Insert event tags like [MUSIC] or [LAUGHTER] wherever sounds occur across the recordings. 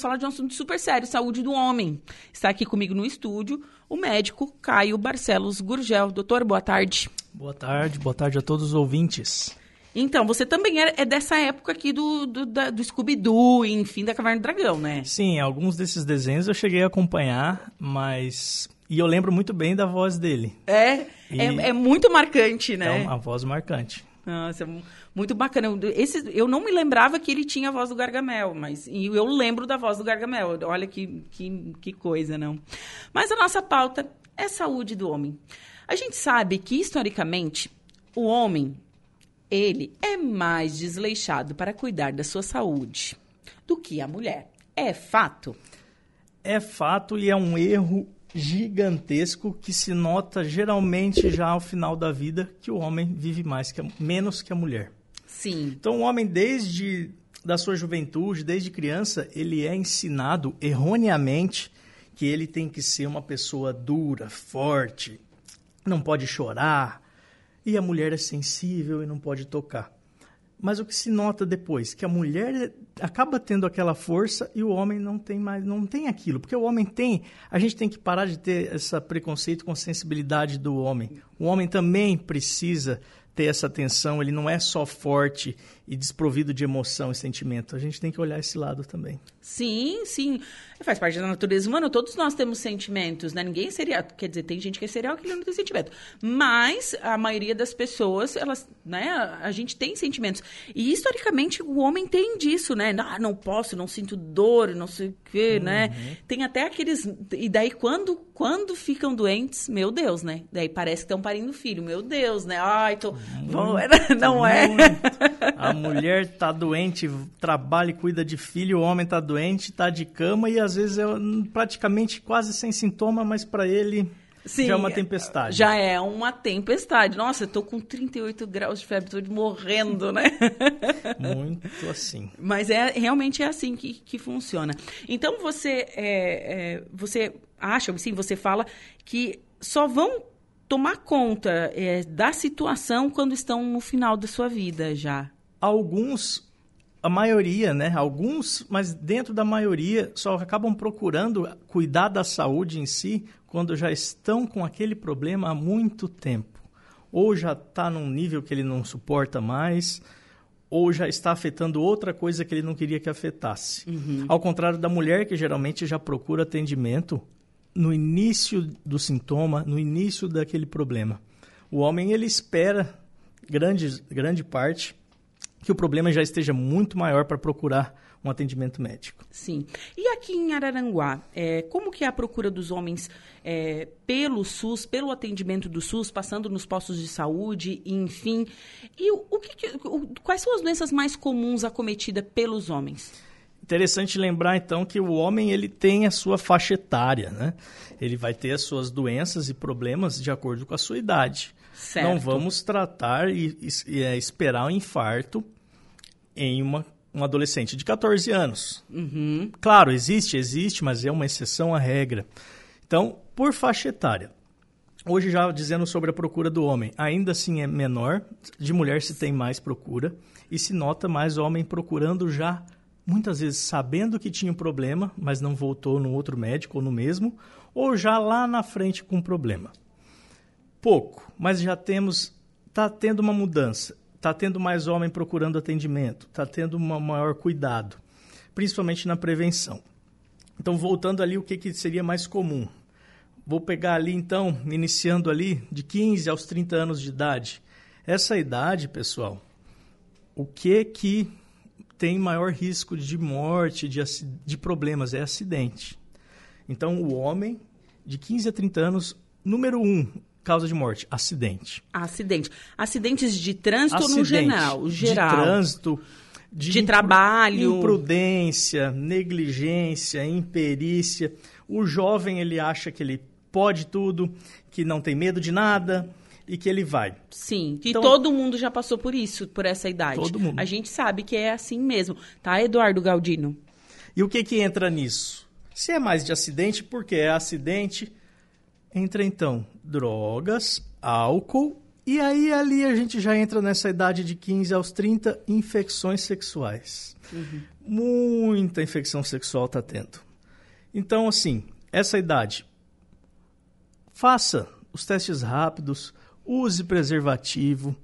falar de um assunto super sério, saúde do homem. Está aqui comigo no estúdio o médico Caio Barcelos Gurgel. Doutor, boa tarde. Boa tarde, boa tarde a todos os ouvintes. Então, você também é, é dessa época aqui do, do, do Scooby-Doo, enfim, da Caverna do Dragão, né? Sim, alguns desses desenhos eu cheguei a acompanhar, mas... E eu lembro muito bem da voz dele. É, E- é, é muito marcante, né? É uma voz marcante. Nossa, mu- muito bacana. Esse, eu não me lembrava que ele tinha a voz do Gargamel, mas e eu lembro da voz do Gargamel. Olha que, que, que coisa, não? Mas a nossa pauta é saúde do homem. A gente sabe que, historicamente, o homem, ele é mais desleixado para cuidar da sua saúde do que a mulher. É fato? É fato e é um erro gigantesco que se nota geralmente já ao final da vida que o homem vive mais que a, menos que a mulher. Sim. Então o homem desde da sua juventude, desde criança, ele é ensinado erroneamente que ele tem que ser uma pessoa dura, forte, não pode chorar, e a mulher é sensível e não pode tocar. Mas o que se nota depois, que a mulher acaba tendo aquela força e o homem não tem mais, não tem aquilo, porque o homem tem, a gente tem que parar de ter esse preconceito com a sensibilidade do homem. O homem também precisa ter essa atenção, ele não é só forte e desprovido de emoção e sentimento. A gente tem que olhar esse lado também. Sim, sim. Faz parte da natureza humana. Todos nós temos sentimentos, né? Ninguém seria. Quer dizer, tem gente que é serial que não tem sentimento. Mas a maioria das pessoas, elas, né? A gente tem sentimentos. E historicamente o homem tem disso, né? Ah, não posso, não sinto dor, não sei o quê, né? Tem até aqueles. E daí quando, quando ficam doentes, meu Deus, né? Daí parece que estão parindo filho. Meu Deus, né? Ai, tô. [LAUGHS] Não é? Muito. [LAUGHS] A mulher tá doente, trabalha e cuida de filho, o homem tá doente, tá de cama e às vezes é praticamente quase sem sintoma, mas para ele Sim, já é uma tempestade. Já é uma tempestade. Nossa, eu tô com 38 graus de febre, tô morrendo, né? [LAUGHS] Muito assim. Mas é realmente é assim que, que funciona. Então você é, é, você acha, sim, você fala que só vão tomar conta é, da situação quando estão no final da sua vida já. Alguns, a maioria, né? Alguns, mas dentro da maioria, só acabam procurando cuidar da saúde em si quando já estão com aquele problema há muito tempo. Ou já está num nível que ele não suporta mais, ou já está afetando outra coisa que ele não queria que afetasse. Ao contrário da mulher, que geralmente já procura atendimento no início do sintoma, no início daquele problema. O homem, ele espera, grande, grande parte, que o problema já esteja muito maior para procurar um atendimento médico. Sim. E aqui em Araranguá, é, como que é a procura dos homens é, pelo SUS, pelo atendimento do SUS, passando nos postos de saúde, enfim? E o, o que que- o- quais são as doenças mais comuns acometidas pelos homens? Interessante lembrar então que o homem ele tem a sua faixa etária, né? Ele vai ter as suas doenças e problemas de acordo com a sua idade. Certo. Não vamos tratar e, e- é, esperar um infarto em uma, um adolescente de 14 anos. Uhum. Claro, existe, existe, mas é uma exceção à regra. Então, por faixa etária. Hoje já dizendo sobre a procura do homem, ainda assim é menor, de mulher se tem mais procura e se nota mais homem procurando já muitas vezes sabendo que tinha um problema, mas não voltou no outro médico ou no mesmo, ou já lá na frente com um problema. Pouco, mas já temos está tendo uma mudança, está tendo mais homem procurando atendimento, está tendo um maior cuidado, principalmente na prevenção. Então, voltando ali, o que, que seria mais comum? Vou pegar ali, então, iniciando ali, de 15 aos 30 anos de idade. Essa idade, pessoal, o que que tem maior risco de morte, de, de problemas? É acidente. Então, o homem de 15 a 30 anos, número um, causa de morte, acidente. Acidente. Acidentes de trânsito ou no Acidente geral? Geral. De trânsito, de, De impru- trabalho. imprudência, negligência, imperícia. O jovem ele acha que ele pode tudo, que não tem medo de nada e que ele vai. Sim, e Então- todo mundo já passou por isso, por essa idade. Todo mundo. A gente sabe que é assim mesmo, tá, Eduardo Galdino? E o que que entra nisso? Se é mais de acidente, porque é acidente, entra então drogas, álcool E aí ali a gente já entra nessa idade de 15 aos 30, infecções sexuais. Uhum. Muita infecção sexual está tendo. Então, assim, essa idade, faça os testes rápidos, use preservativo,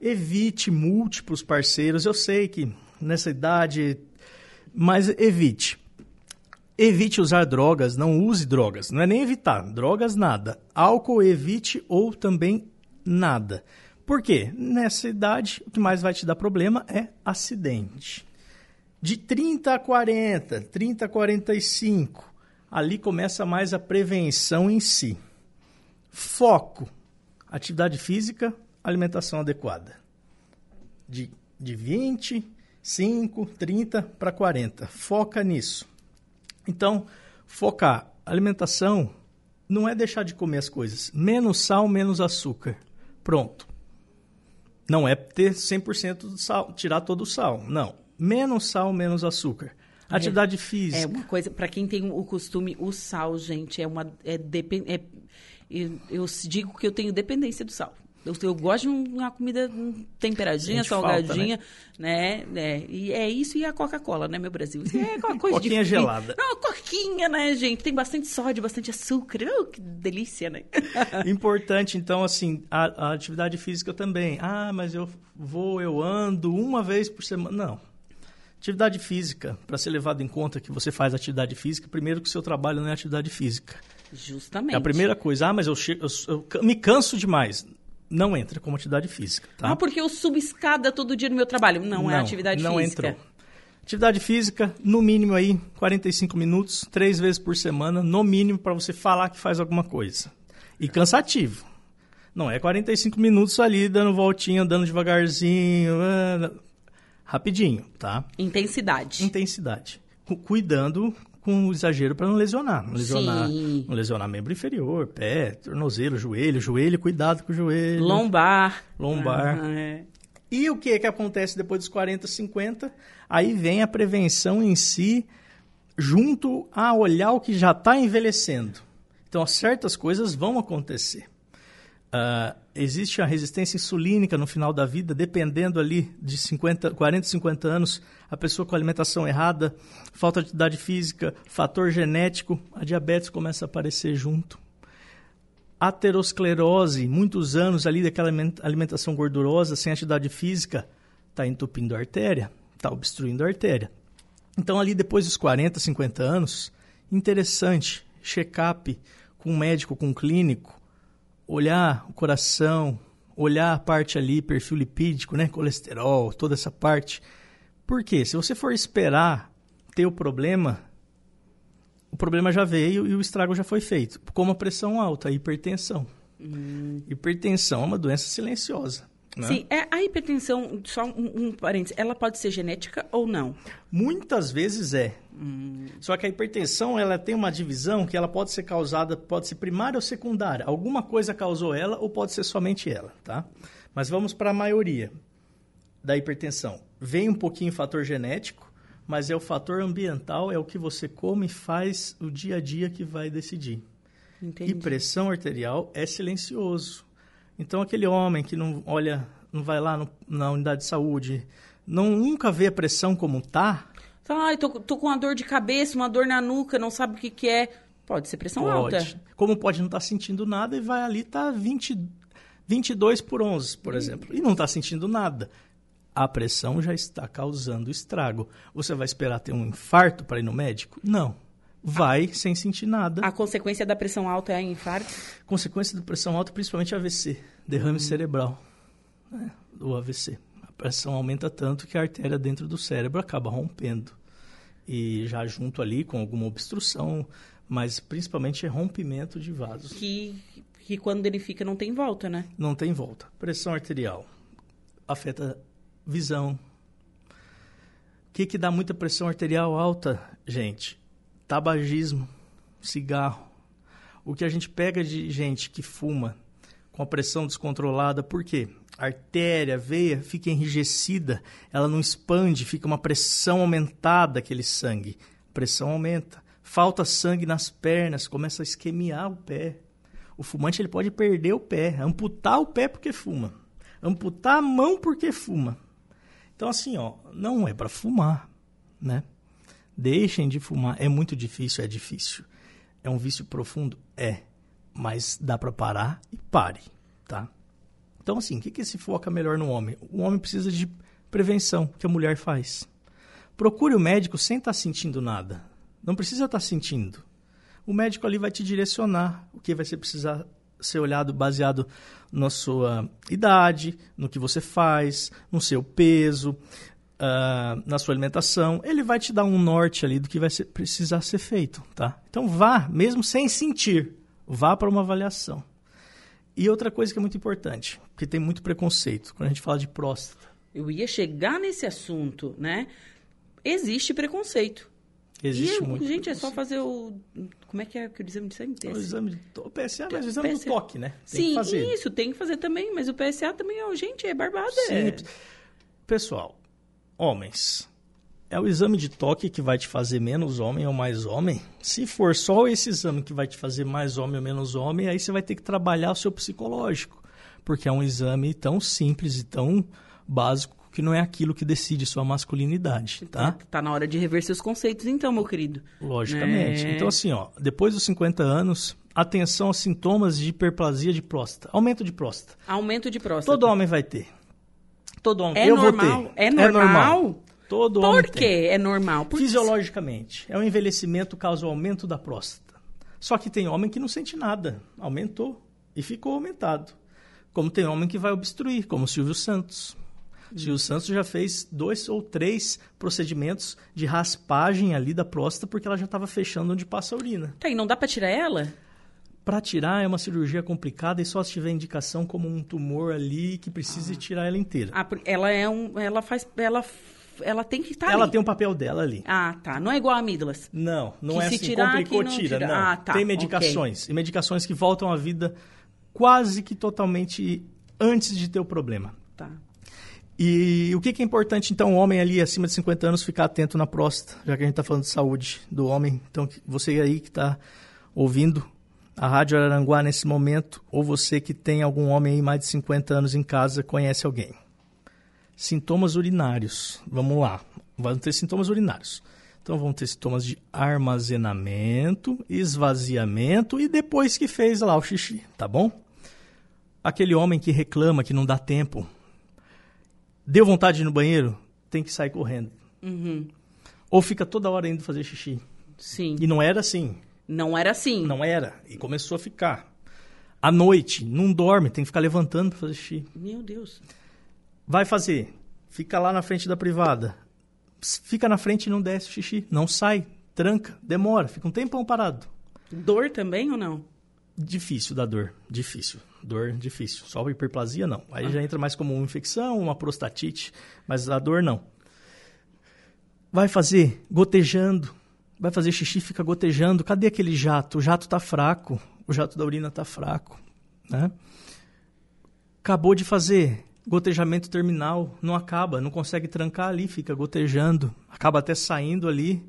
evite múltiplos parceiros. Eu sei que nessa idade, mas evite. Evite usar drogas, não use drogas. Não é nem evitar, drogas nada. Álcool evite ou também nada. Por quê? Nessa idade, o que mais vai te dar problema é acidente. De 30 a 40, 30 a 45, ali começa mais a prevenção em si. Foco: atividade física, alimentação adequada. De, de 25, 30 para 40. Foca nisso. Então, focar. Alimentação não é deixar de comer as coisas. Menos sal, menos açúcar. Pronto. Não é ter 100% do sal, tirar todo o sal. Não. Menos sal, menos açúcar. É. Atividade é, física. É uma coisa, para quem tem o costume, o sal, gente, é uma. É, depend, é, eu, eu digo que eu tenho dependência do sal. Eu, eu, gosto de uma comida temperadinha, salgadinha, falta, né? né? É, e é isso e a Coca-Cola, né, meu Brasil? É uma coisa Coquinha gelada. Não, coquinha, né, gente? Tem bastante sódio, bastante açúcar. Oh, que delícia, né? [LAUGHS] Importante, então, assim, a, a atividade física também. Ah, mas eu vou, eu ando uma vez por semana. Não. Atividade física, para ser levado em conta que você faz atividade física, primeiro que o seu trabalho não é atividade física. Justamente. É a primeira coisa. Ah, mas eu, chego, eu, eu me canso demais não entra como atividade física. Tá? Ah, porque eu subo escada todo dia no meu trabalho. Não, é não é atividade não física. Não entrou. Atividade física, no mínimo aí, 45 minutos, três vezes por semana, no mínimo, para você falar que faz alguma coisa. E cansativo. Não é 45 minutos ali dando voltinha, andando devagarzinho, ah, rapidinho, tá? Intensidade. Intensidade. Cuidando com exagero para não lesionar. Não lesionar, Sim. não lesionar membro inferior, pé, tornozelo, joelho, joelho, cuidado com o joelho. Lombar. Lombar. Ah, é. E o que é que acontece depois dos 40, 50? Aí vem a prevenção em si, junto a olhar o que já está envelhecendo. Então, certas coisas vão acontecer. Uh, existe a resistência insulínica no final da vida, dependendo ali de 50, 40, 50 anos, a pessoa com alimentação errada, falta de atividade física, fator genético, a diabetes começa a aparecer junto. Aterosclerose, muitos anos ali daquela alimentação gordurosa, sem atividade física, está entupindo a artéria, está obstruindo a artéria. Então, ali depois dos 40, 50 anos, interessante, check-up com um médico, com um clínico, olhar o coração, olhar a parte ali, perfil lipídico, né? Colesterol, toda essa parte. Por quê? Se você for esperar ter o problema, o problema já veio e o estrago já foi feito. Como a pressão alta, a hipertensão. Hum. Hipertensão é uma doença silenciosa. Né? Sim, é, a hipertensão, só um, um parênteses, ela pode ser genética ou não? Muitas vezes é. Hum. Só que a hipertensão ela tem uma divisão que ela pode ser causada, pode ser primária ou secundária. Alguma coisa causou ela ou pode ser somente ela, tá? Mas vamos para a maioria da hipertensão. Vem um pouquinho fator genético, mas é o fator ambiental, é o que você come e faz o dia a dia que vai decidir. Entendi. E pressão arterial é silencioso. Então, aquele homem que não olha, não vai lá no, na unidade de saúde, não nunca vê a pressão como tá. Ai, tô, tô com uma dor de cabeça, uma dor na nuca, não sabe o que, que é. Pode ser pressão pode. alta. Como pode não estar tá sentindo nada e vai ali, tá 20, 22 por 11, por hum. exemplo, e não está sentindo nada. A pressão já está causando estrago. Você vai esperar ter um infarto para ir no médico? Não vai sem sentir nada. A consequência da pressão alta é a infarto? Consequência da pressão alta, principalmente AVC, derrame hum. cerebral, né, do AVC. A pressão aumenta tanto que a artéria dentro do cérebro acaba rompendo. E já junto ali com alguma obstrução, mas principalmente é rompimento de vasos. Que, que quando ele fica não tem volta, né? Não tem volta. Pressão arterial afeta visão. O que, que dá muita pressão arterial alta, gente? Tabagismo, cigarro. O que a gente pega de gente que fuma com a pressão descontrolada, por quê? A artéria, veia fica enrijecida, ela não expande, fica uma pressão aumentada aquele sangue. A pressão aumenta. Falta sangue nas pernas, começa a esquemiar o pé. O fumante ele pode perder o pé, amputar o pé porque fuma, amputar a mão porque fuma. Então assim, ó, não é para fumar, né? Deixem de fumar. É muito difícil, é difícil. É um vício profundo, é, mas dá para parar e pare, tá? Então assim, o que que se foca melhor no homem? O homem precisa de prevenção, que a mulher faz. Procure o médico sem estar tá sentindo nada. Não precisa estar tá sentindo. O médico ali vai te direcionar o que vai ser precisar ser olhado baseado na sua idade, no que você faz, no seu peso, uh, na sua alimentação. Ele vai te dar um norte ali do que vai ser, precisar ser feito, tá? Então vá, mesmo sem sentir, vá para uma avaliação. E outra coisa que é muito importante, porque tem muito preconceito quando a gente fala de próstata. Eu ia chegar nesse assunto, né? Existe preconceito. Existe muito. Gente, é só fazer o. Como é que é o exame de sangue? O exame de o PSA, mas o exame PSA. do toque, né? Tem Sim, isso, tem que fazer também. Mas o PSA também, ó, gente, é barbada. Sim. É... Pessoal, homens, é o exame de toque que vai te fazer menos homem ou mais homem? Se for só esse exame que vai te fazer mais homem ou menos homem, aí você vai ter que trabalhar o seu psicológico. Porque é um exame tão simples e tão básico que não é aquilo que decide sua masculinidade, tá? Tá na hora de rever seus conceitos, então, meu querido. Logicamente. É... Então, assim, ó, depois dos 50 anos, atenção aos sintomas de hiperplasia de próstata. Aumento de próstata. Aumento de próstata. Todo homem vai ter. Todo homem. É Eu normal? vou ter. É normal? É normal. Todo Por homem que tem. é normal? Por Fisiologicamente. É o envelhecimento causa o aumento da próstata. Só que tem homem que não sente nada. Aumentou. E ficou aumentado. Como tem homem que vai obstruir, como o Silvio Santos. O Silvio Santos já fez dois ou três procedimentos de raspagem ali da próstata porque ela já estava fechando onde passa a urina. Tá, e não dá para tirar ela? Para tirar é uma cirurgia complicada e só se tiver indicação como um tumor ali que precise ah. tirar ela inteira. Ah, ela é um, ela faz, ela ela tem que estar Ela ali. tem um papel dela ali. Ah, tá. Não é igual a amígdalas. Não, não que é se assim, tirar, complicou, não tira. tira. Não. Ah, tá. Tem medicações. Okay. E medicações que voltam à vida quase que totalmente antes de ter o problema. Tá. E o que, que, é importante, então, o homem ali acima de 50 anos ficar atento na próstata, já que a gente está falando de saúde do homem. Então, você aí que está ouvindo a Rádio Araranguá nesse momento, ou você que tem algum homem aí mais de 50 anos em casa, conhece alguém. Sintomas urinários. Vamos lá. Vamos ter sintomas urinários. Então, vamos ter sintomas de armazenamento, esvaziamento e depois que fez lá o xixi, tá bom? Aquele homem que reclama que não dá tempo Deu vontade de ir no banheiro? Tem que sair correndo. Uhum. Ou fica toda hora indo fazer xixi. Sim. E não era assim. Não era assim. Não era. E começou a ficar. À noite, não dorme, tem que ficar levantando para fazer xixi. Meu Deus. Vai fazer. Fica lá na frente da privada. Fica na frente e não desce o xixi. Não sai, tranca, demora, fica um tempão parado. Dor também ou não? Difícil da dor, difícil. Dor difícil. Só hiperplasia não. Aí ah. já entra mais como uma infecção, uma prostatite, mas a dor não. Vai fazer gotejando, vai fazer xixi, fica gotejando. Cadê aquele jato? O jato está fraco, o jato da urina está fraco, né? Acabou de fazer gotejamento terminal, não acaba, não consegue trancar ali, fica gotejando, acaba até saindo ali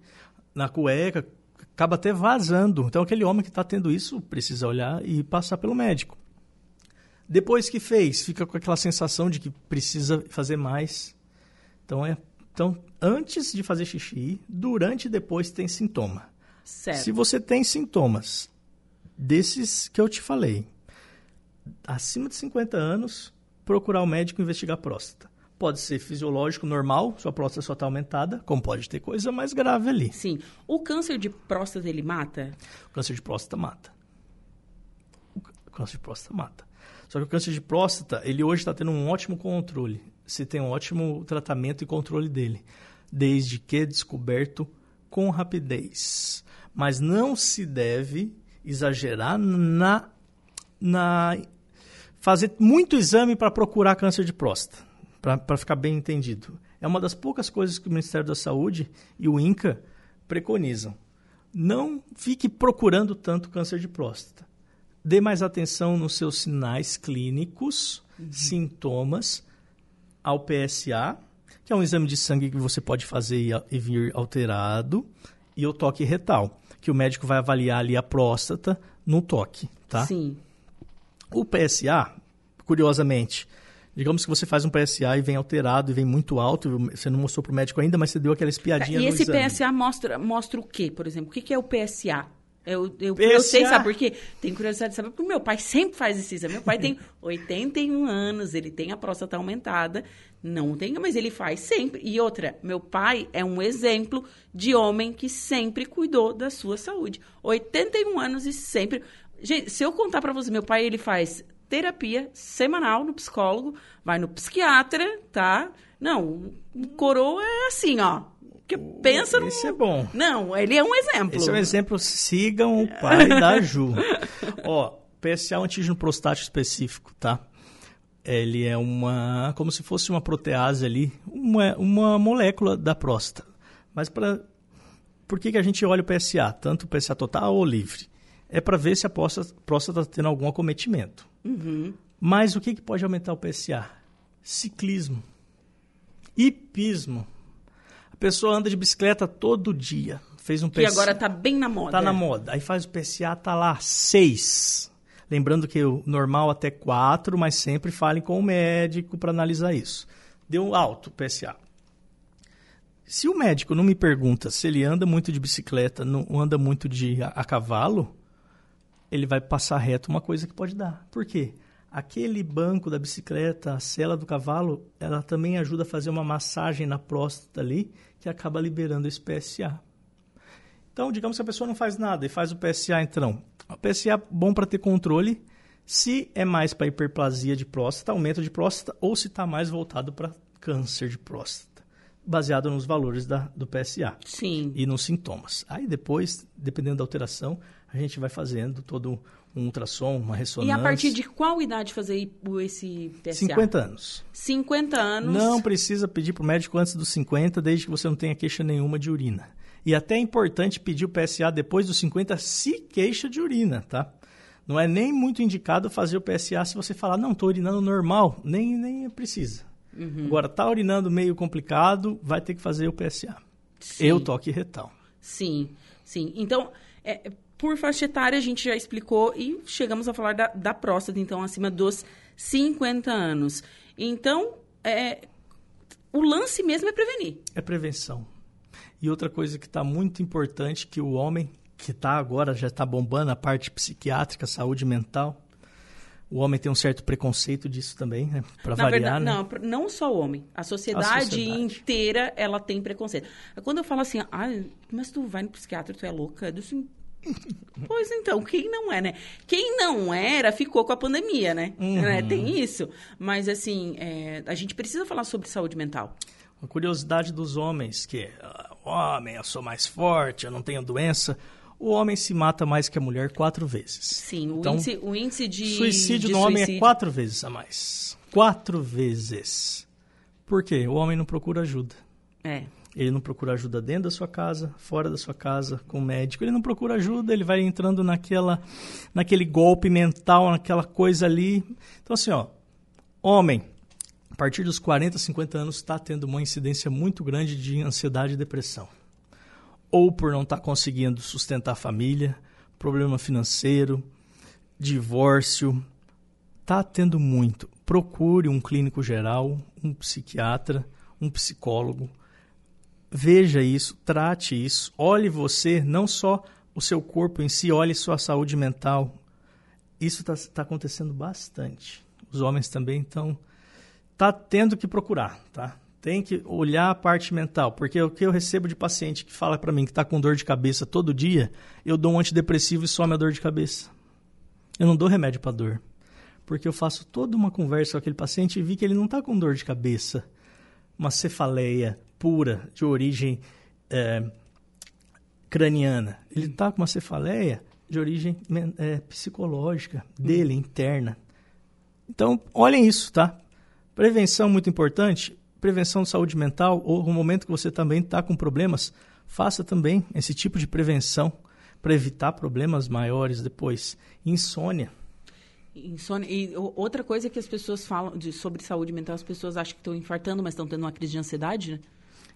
na cueca, acaba até vazando. Então, aquele homem que está tendo isso precisa olhar e passar pelo médico. Depois que fez, fica com aquela sensação de que precisa fazer mais. Então, é, então antes de fazer xixi, durante e depois tem sintoma. Certo. Se você tem sintomas desses que eu te falei, acima de 50 anos, procurar o médico investigar a próstata. Pode ser fisiológico, normal, sua próstata só está aumentada, como pode ter coisa mais grave ali. Sim. O câncer de próstata, ele mata? O câncer de próstata mata. O câncer de próstata mata. Só que o câncer de próstata, ele hoje está tendo um ótimo controle. Se tem um ótimo tratamento e controle dele. Desde que descoberto com rapidez. Mas não se deve exagerar na, na fazer muito exame para procurar câncer de próstata para ficar bem entendido. É uma das poucas coisas que o Ministério da Saúde e o INCA preconizam. Não fique procurando tanto câncer de próstata. Dê mais atenção nos seus sinais clínicos, uhum. sintomas, ao PSA, que é um exame de sangue que você pode fazer e, e vir alterado, e o toque retal, que o médico vai avaliar ali a próstata no toque, tá? Sim. O PSA, curiosamente, digamos que você faz um PSA e vem alterado e vem muito alto, você não mostrou para o médico ainda, mas você deu aquela espiadinha E no esse exame. PSA mostra, mostra o quê, por exemplo? O que, que é o PSA? Eu, eu, eu sei, sabe por quê? Tenho curiosidade de saber, porque meu pai sempre faz esse exame. Meu pai tem [LAUGHS] 81 anos, ele tem a próstata aumentada, não tem, mas ele faz sempre. E outra, meu pai é um exemplo de homem que sempre cuidou da sua saúde. 81 anos e sempre... Gente, se eu contar pra você, meu pai, ele faz terapia semanal no psicólogo, vai no psiquiatra, tá? Não, o coroa é assim, ó. Que pensa no... Esse é bom. Não, ele é um exemplo. Esse é um exemplo, sigam o pai da [LAUGHS] Ju. Ó, PSA é um antígeno prostático específico, tá? Ele é uma, como se fosse uma protease ali, uma, uma molécula da próstata. Mas para, por que, que a gente olha o PSA, tanto o PSA total ou livre? É para ver se a próstata está tendo algum acometimento. Uhum. Mas o que, que pode aumentar o PSA? Ciclismo, hipismo. A pessoa anda de bicicleta todo dia. Fez um Que PSA. agora tá bem na moda. Tá na moda. Aí faz o PSA, tá lá, 6. Lembrando que o normal até 4, mas sempre falem com o médico para analisar isso. Deu alto o PSA. Se o médico não me pergunta se ele anda muito de bicicleta, não anda muito de a, a cavalo, ele vai passar reto uma coisa que pode dar. Por quê? Aquele banco da bicicleta, a sela do cavalo, ela também ajuda a fazer uma massagem na próstata ali, que acaba liberando esse PSA. Então, digamos que a pessoa não faz nada e faz o PSA, então. O PSA é bom para ter controle se é mais para hiperplasia de próstata, aumento de próstata, ou se está mais voltado para câncer de próstata, baseado nos valores da, do PSA Sim. e nos sintomas. Aí depois, dependendo da alteração, a gente vai fazendo todo um ultrassom, uma E ressonância. a partir de qual idade fazer esse PSA? 50 anos. 50 anos. Não precisa pedir para o médico antes dos 50, desde que você não tenha queixa nenhuma de urina. E até é importante pedir o PSA depois dos 50 se queixa de urina, tá? Não é nem muito indicado fazer o PSA se você falar, não, estou urinando normal, nem, nem precisa. Uhum. Agora, tá urinando meio complicado, vai ter que fazer o PSA. Sim. Eu toque retal. Sim, sim. Então, é, por faixa etária, a gente já explicou e chegamos a falar da, da próstata, então, acima dos 50 anos. Então, é, o lance mesmo é prevenir. É prevenção. E outra coisa que está muito importante, que o homem que está agora, já está bombando a parte psiquiátrica, saúde mental, o homem tem um certo preconceito disso também, né? Para variar, verdade, né? não, não só o homem. A sociedade, A sociedade. inteira, ela tem preconceito. Quando eu falo assim, ah, mas tu vai no psiquiatra, tu é louca, eu disse, assim, [LAUGHS] pois então, quem não é, né? Quem não era, ficou com a pandemia, né? Uhum. Né? Tem isso. Mas, assim, é, a gente precisa falar sobre saúde mental. Uma curiosidade dos homens, que ah, homem, eu sou mais forte, eu não tenho doença. O homem se mata mais que a mulher quatro vezes. Sim, o, Então, índice, o índice de Suicídio de no homem é quatro vezes a mais. Quatro vezes. Por quê? O homem não procura ajuda. É. Ele não procura ajuda dentro da sua casa, fora da sua casa, com o médico. Ele não procura ajuda, ele vai entrando naquela, naquele golpe mental, naquela coisa ali. Então, assim, ó, homem, a partir dos 40, 50 anos, está tendo uma incidência muito grande de ansiedade e depressão. Ou por não estar conseguindo sustentar a família, problema financeiro, divórcio. Está tendo muito. Procure um clínico geral, um psiquiatra, um psicólogo veja isso, trate isso, olhe você, não só o seu corpo em si, olhe sua saúde mental. Isso está acontecendo bastante. Os homens também estão tá tendo que procurar, tá? Tem que olhar a parte mental, porque o que eu recebo de paciente que fala para mim que está com dor de cabeça todo dia, eu dou um antidepressivo e some a dor de cabeça. Eu não dou remédio para dor, porque eu faço toda uma conversa com aquele paciente e vi que ele não está com dor de cabeça, uma cefaleia pura, de origem é, craniana. Ele está com uma cefaleia de origem é, psicológica, dele, interna. Então, olhem isso, tá? Prevenção muito importante. Prevenção de saúde mental, ou no momento que você também está com problemas, faça também esse tipo de prevenção para evitar problemas maiores depois. Insônia. Insônia. E outra coisa que as pessoas falam de, sobre saúde mental, as pessoas acham que estão infartando, mas estão tendo uma crise de ansiedade, né?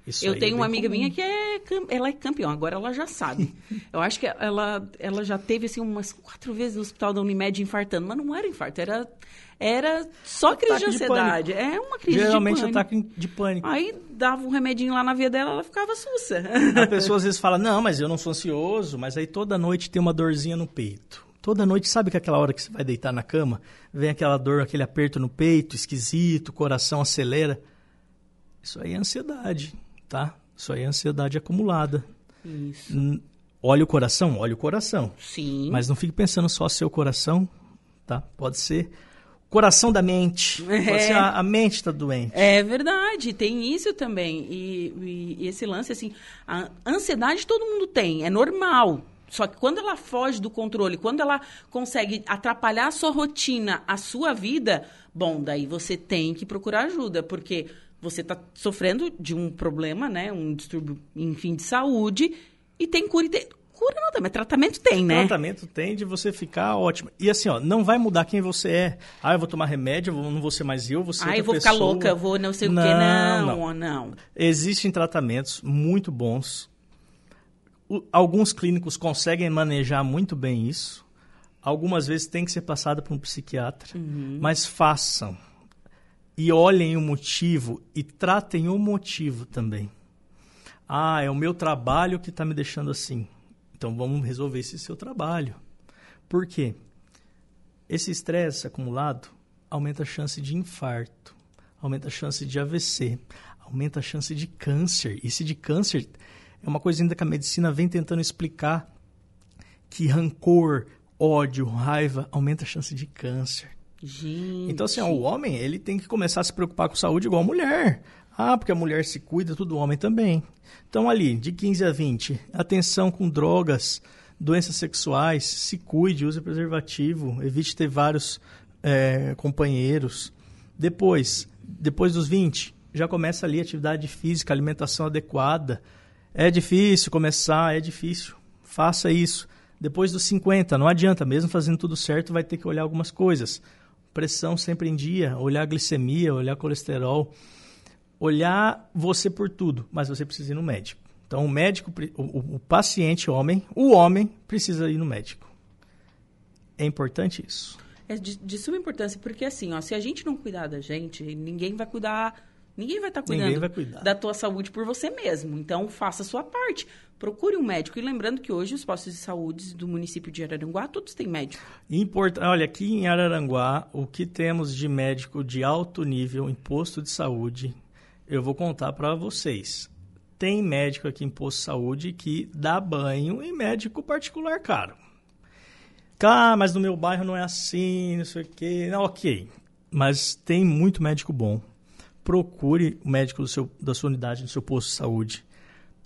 Isso eu tenho é uma amiga comum. minha que é, ela é campeã, agora ela já sabe. [LAUGHS] Eu acho que ela, ela já teve assim umas quatro vezes no hospital da Unimed infartando, mas não era infarto, era, era só crise de Ataque de ansiedade. é uma crise Geralmente de pânico. ataque de pânico. Aí dava um remedinho lá na via dela, ela ficava sussa. A [LAUGHS] pessoa às vezes fala, não, mas eu não sou ansioso, mas aí toda noite tem uma dorzinha no peito. Toda noite, sabe que aquela hora que você vai deitar na cama, vem aquela dor, aquele aperto no peito, esquisito, o coração acelera. Isso aí é ansiedade, tá? Isso aí é ansiedade acumulada. Isso. Olha o coração, olha o coração. Sim. Mas não fique pensando só seu coração, tá? Pode ser o coração da mente. É. Pode ser a, a mente está doente. É verdade, tem isso também. E, e- e esse lance, assim, a ansiedade todo mundo tem, é normal. Só que quando ela foge do controle, quando ela consegue atrapalhar a sua rotina, a sua vida, bom, daí você tem que procurar ajuda, porque você está sofrendo de um problema, né? Um distúrbio, enfim, de saúde, e tem cura. e tem- Cura não tem, mas tratamento tem, né? tratamento tem de você ficar ótimo. E assim, ó, não vai mudar quem você é. Ah, eu vou tomar remédio, não vou ser mais eu, vou ser Ah, eu vou ficar pessoa. louca, eu vou não sei o Não, quê. Não, não. não. Existem tratamentos muito bons. O- Alguns clínicos conseguem manejar muito bem isso. Algumas vezes tem que ser passada por um psiquiatra. Uhum. Mas façam. E olhem o motivo e tratem o motivo também. Ah, é o meu trabalho que está me deixando assim. Então vamos resolver esse seu trabalho. Por quê? Esse estresse acumulado aumenta a chance de infarto, aumenta a chance de AVC, aumenta a chance de câncer. E se de câncer é uma coisa ainda que a medicina vem tentando explicar que rancor, ódio, raiva aumenta a chance de câncer. Gente. Então, assim, ó, o homem ele tem que começar a se preocupar com saúde igual a mulher. Ah, porque a mulher se cuida, tudo homem também. Então, ali, de 15 a 20, atenção com drogas, doenças sexuais, se cuide, use preservativo, evite ter vários é, companheiros. Depois, depois dos 20, já começa ali atividade física, alimentação adequada. É difícil começar, é difícil. Faça isso. Depois dos 50, não adianta, mesmo fazendo tudo certo, vai ter que olhar algumas coisas. Pressão sempre em dia, olhar a glicemia, olhar colesterol, olhar você por tudo, mas você precisa ir no médico. Então, o médico, o, o- paciente homem, o homem precisa ir no médico. É importante isso. É de, de suma importância, porque assim, ó, se a gente não cuidar da gente, ninguém vai cuidar. Ninguém vai estar Ninguém cuidando vai da tua saúde por você mesmo. Então, faça a sua parte. Procure um médico. E lembrando que hoje os postos de saúde do município de Araranguá, todos têm médico. Import... Olha, aqui em Araranguá, o que temos de médico de alto nível em posto de saúde, eu vou contar para vocês. Tem médico aqui em posto de saúde que dá banho em médico particular caro. Ah, mas no meu bairro não é assim, não sei o quê. Não, ok. Mas tem muito médico bom. Procure o médico seu, da sua unidade, do seu posto de saúde.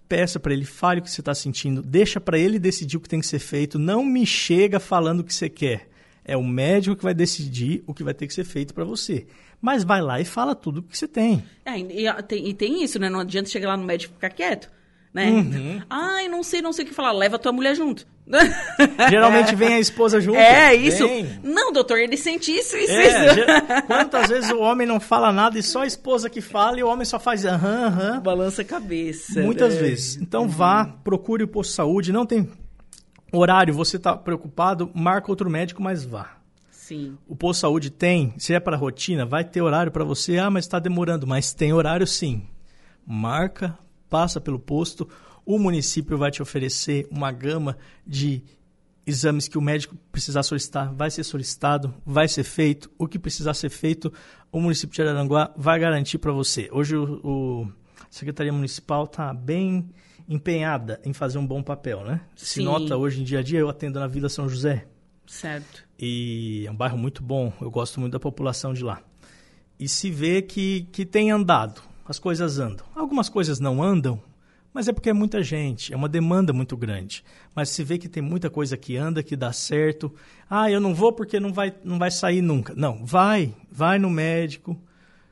Peça para ele, fale o que você está sentindo. Deixa para ele decidir o que tem que ser feito. Não me chega falando o que você quer. É o médico que vai decidir o que vai ter que ser feito para você. Mas vai lá e fala tudo o que você tem. É, e, e tem, e tem isso, né? Não adianta chegar lá no médico e ficar quieto. Né? Uhum. Ai, não sei, não sei o que falar. Leva tua mulher junto. [LAUGHS] Geralmente vem a esposa junto. É, isso. Vem. Não, doutor, ele sente isso, isso, É, isso. quantas vezes o homem não fala nada e só a esposa que fala e o homem só faz aham, aham. Balança a cabeça. Muitas né? vezes. Então vá, procure o posto de saúde. Não tem horário, você está preocupado, marca outro médico, mas vá. Sim. O posto de saúde tem, se é para rotina, vai ter horário para você. Ah, mas está demorando. Mas tem horário sim. Marca, passa pelo posto. O município vai te oferecer uma gama de exames que o médico precisar solicitar, vai ser solicitado, vai ser feito. O que precisar ser feito, o município de Araranguá vai garantir para você. Hoje o, o a Secretaria Municipal está bem empenhada em fazer um bom papel, né? Se Sim. nota hoje em dia a dia, eu atendo na Vila São José Certo. e é um bairro muito bom, eu gosto muito da população de lá. E se vê que, que tem andado, as coisas andam. Algumas coisas não andam, mas é porque é muita gente, é uma demanda muito grande. Mas se vê que tem muita coisa que anda, que dá certo. Ah, eu não vou porque não vai, não vai sair nunca. Não, vai, vai no médico.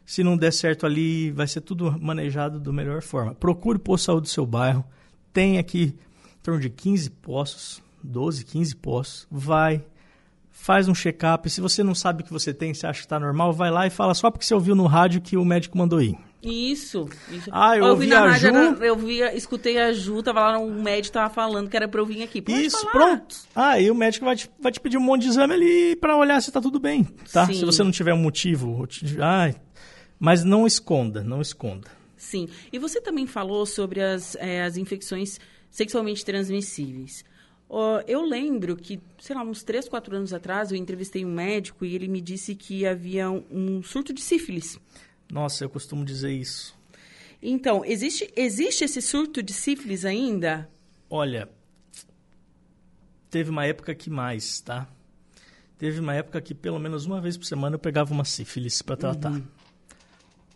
Se não der certo ali, vai ser tudo manejado da melhor forma. Procure o posto de saúde do seu bairro. Tem aqui em torno de 15 postos, 12, 15 postos. Vai, faz um check-up. Se você não sabe o que você tem, você acha que está normal, vai lá e fala só porque você ouviu no rádio que o médico mandou ir. Isso, isso. Ah, eu Ó, ouvi vi na a rádio, Ju. eu vi, escutei a Ju, tava lá, um médico tava falando que era pra eu vir aqui. Pode Isso, falar. pronto. Aí o médico vai te, vai te pedir um monte de exame ali pra olhar se tá tudo bem, tá? Sim. Se você não tiver um motivo. Ai, mas não esconda, não esconda. Sim. E você também falou sobre as, eh, as infecções sexualmente transmissíveis. Ó, eu lembro que, sei lá, uns 3, 4 anos atrás, eu entrevistei um médico e ele me disse que havia um, um surto de sífilis. Nossa, eu costumo dizer isso. Então, existe, existe esse surto de sífilis ainda? Olha, teve uma época que mais, tá? Teve uma época que pelo menos uma vez por semana eu pegava uma sífilis pra tratar.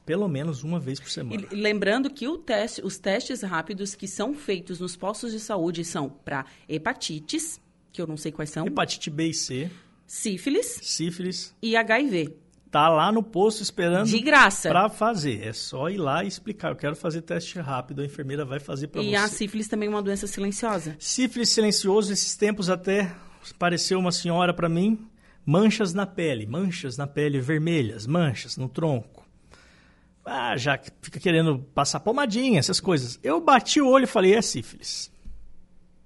Pelo menos uma vez por semana. E lembrando que o teste, os testes rápidos que são feitos nos postos de saúde são para hepatites, que eu não sei quais são, Hepatite B e C, sífilis sífilis, e HIV. Tá lá no posto esperando De graça. pra fazer. É só ir lá e explicar. Eu quero fazer teste rápido, a enfermeira vai fazer pra E você. a sífilis também é uma doença silenciosa. Sífilis silencioso, esses tempos até apareceu uma senhora para mim, manchas na pele, manchas na pele vermelhas, manchas no tronco. Ah, já que fica querendo passar pomadinha, essas coisas. Eu bati o olho e falei, é sífilis.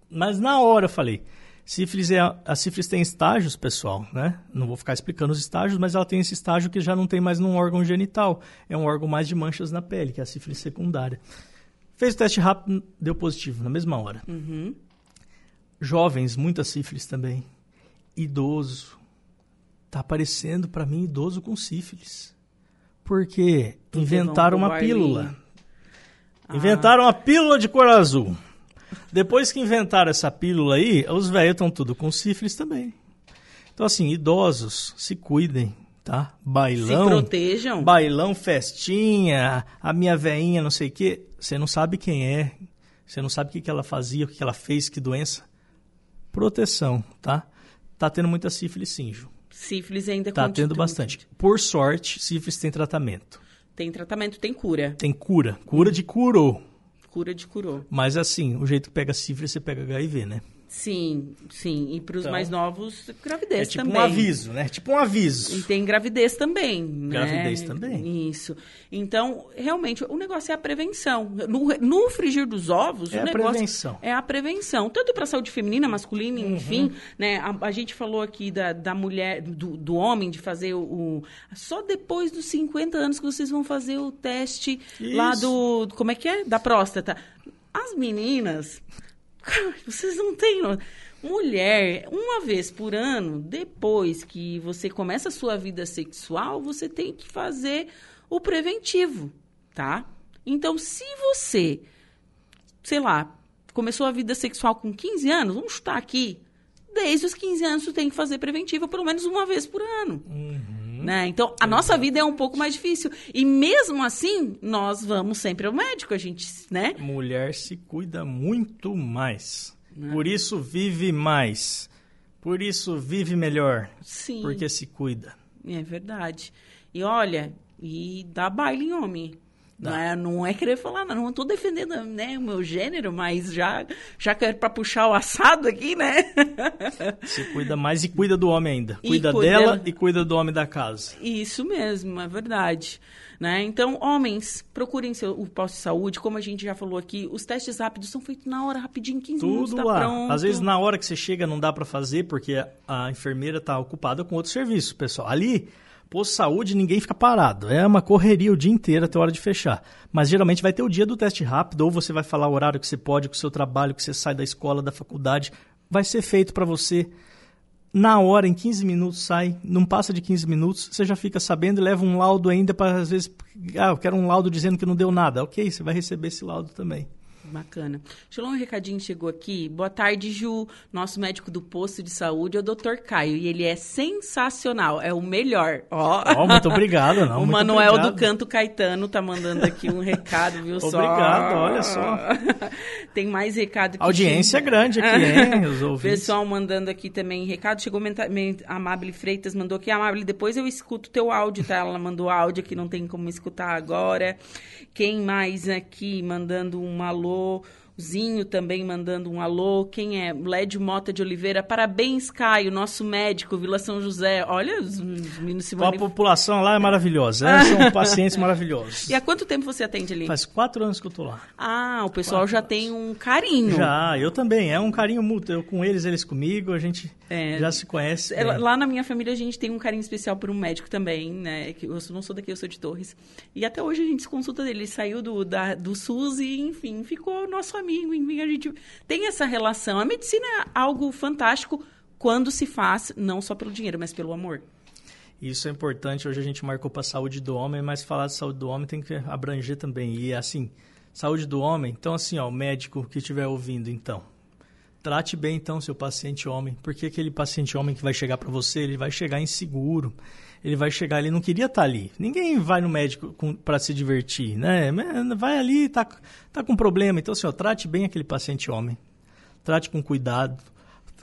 Mas na hora eu falei, sífilis é a, sífilis tem estágios, pessoal, né? Não vou ficar explicando os estágios, mas ela tem esse estágio que já não tem mais num órgão genital, é um órgão mais de manchas na pele, que é a sífilis secundária. Fez o teste rápido, deu positivo na mesma hora. Uhum. Jovens, muita sífilis também. Idoso. Tá aparecendo para mim idoso com sífilis. Porque inventaram uma pílula. Ah. Inventaram uma pílula de cor azul. Depois que inventaram essa pílula aí, os velhos estão tudo com sífilis também. Então, assim, idosos, se cuidem, tá? Se Bailão. protejam. Bailão, festinha, a minha veinha, não sei o quê. Você não sabe quem é, você não sabe o que, que ela fazia, o que, que ela fez, que doença. Proteção, tá? Tá tendo muita sífilis sim, Ju. Sífilis ainda Tá tendo bastante. Por sorte, sífilis tem tratamento. Tem tratamento, tem cura. Tem cura. Cura de curou. Cura de curou. Mas assim, o jeito que pega sífilis, você pega HIV, né? Sim, sim. E para os Então, mais novos, gravidez É tipo também. um aviso, né? Tipo um E aviso. tem gravidez também. né? Gravidez também. Isso. Então, realmente, o negócio é a prevenção. No, no frigir dos ovos, É o a negócio prevenção. Uhum. é a prevenção. Tanto para a saúde feminina, masculina, enfim. Né? A, a gente falou aqui da, da mulher, do, do homem, de fazer o, o- Só depois dos 50 anos que vocês vão fazer o teste lá Isso. do. Como é que é? Da próstata. As meninas. [LAUGHS] Vocês não têm. Mulher, uma vez por ano, depois que você começa a sua vida sexual, você tem que fazer o preventivo, tá? Então, se você, sei lá, começou a vida sexual com 15 anos, vamos chutar aqui, desde os 15 anos você tem que fazer preventivo pelo menos uma vez por ano. Né? Então, a nossa vida é um pouco mais difícil. E mesmo assim, nós vamos sempre ao médico, a gente, né? Mulher se cuida muito mais. Né? Por isso vive mais. Por isso vive melhor. Sim. Porque se cuida. É verdade. E olha, e dá baile em homem. Não é, não é querer falar, não, não estou defendendo né, o meu gênero, mas já, já que é para puxar o assado aqui, né? [LAUGHS] Se cuida mais e cuida do homem ainda. Cuida cuida dela e cuida do homem da casa. Isso mesmo, é verdade. Né? Então, homens, procurem seu, o posto de saúde, como a gente já falou aqui, os testes rápidos são feitos na hora, rapidinho, 15 minutos, Tudo tá lá. pronto. Às vezes, na hora que você chega, não dá pra fazer porque a- a enfermeira tá ocupada com outro serviço, pessoal. Ali, posto de saúde, ninguém fica parado. É uma correria o dia inteiro até a hora de fechar. Mas geralmente vai ter o dia do teste rápido, ou você vai falar o horário que você pode, com o seu trabalho, que você sai da escola, da faculdade. Vai ser feito pra você. Na hora, em 15 minutos, sai. Não passa de 15 minutos, você já fica sabendo e leva um laudo ainda para, às vezes, ah, eu quero um laudo dizendo que não deu nada. Ok, você vai receber esse laudo também. Bacana. Deixa eu dar um recadinho chegou aqui. Boa tarde, Ju. Nosso médico do posto de saúde é o Dr. Caio e ele é sensacional, é o melhor. Ó, Ó, muito obrigado. Não, [LAUGHS] o Manuel obrigado. do Canto Caetano tá mandando aqui um recado, viu só? Obrigado, olha só. [LAUGHS] Tem mais recado aqui. Audiência grande aqui, hein? [LAUGHS] Os. Pessoal mandando aqui também recado. Chegou a Amable Freitas, mandou aqui. Amable, depois eu escuto teu áudio, tá? Ela mandou áudio que não tem como escutar agora. Quem mais aqui mandando um alô? Zinho também mandando um alô. Quem é? Led Mota de Oliveira. Parabéns, Caio, nosso médico, Vila São José. Olha, os meninos se A população lá é maravilhosa. É, são [LAUGHS] pacientes maravilhosos. E há quanto tempo você atende ali? Faz quatro anos que eu tô lá. Ah, o pessoal quatro já anos. tem um carinho. Já, eu também. É um carinho mútuo. Eu com eles, eles comigo. A gente é, já se conhece. É, lá na minha família a gente tem um carinho especial por um médico também, né? Eu não sou daqui, eu sou de Torres. E até hoje a gente se consulta dele. Ele saiu do, da, do SUS e, enfim, ficou nosso amigo amigo, enfim, a gente tem essa relação. A medicina é algo fantástico quando se faz não só pelo dinheiro, mas pelo amor. Isso é importante. Hoje a gente marcou para a saúde do homem, mas falar de saúde do homem tem que abranger também. E assim, saúde do homem. Então, assim, ó, o médico que estiver ouvindo, então, trate bem então seu paciente homem, porque aquele paciente homem que vai chegar para você, ele vai chegar inseguro ele vai chegar, ele não queria estar tá ali. Ninguém vai no médico para se divertir, né? Vai ali, tá, tá com problema. Então, assim, ó, trate bem aquele paciente homem. Trate com cuidado.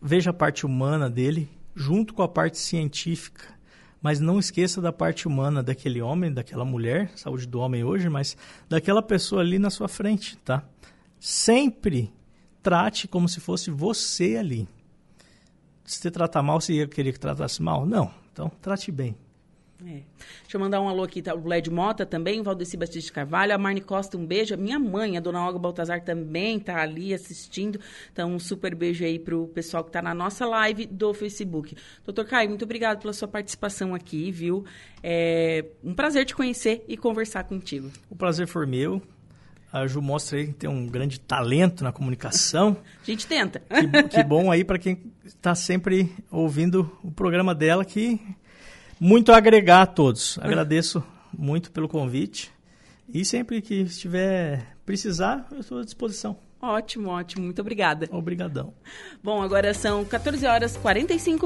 Veja a parte humana dele, junto com a parte científica. Mas não esqueça da parte humana daquele homem, daquela mulher, saúde do homem hoje, mas daquela pessoa ali na sua frente, tá? Sempre trate como se fosse você ali. Se você tratar mal, você ia querer que tratasse mal? Não. Então, trate bem. É. Deixa eu mandar um alô aqui, tá? o Led Mota também, Valdeci Batista Carvalho, a Marne Costa, um beijo. Minha mãe, a dona Olga Baltazar, também tá ali assistindo. Então, um super beijo aí pro pessoal que tá na nossa live do Facebook. Doutor Caio, muito obrigado pela sua participação aqui, viu? É um prazer te conhecer e conversar contigo. O prazer foi meu. A Ju mostra aí que tem um grande talento na comunicação. [LAUGHS] A gente tenta. Que, que bom aí para quem está sempre ouvindo o programa dela, que muito a agregar a todos. Agradeço muito pelo convite. E sempre que estiver precisar, eu estou à disposição. Ótimo, ótimo. Muito obrigada. Obrigadão. Bom, agora são 14 horas e 45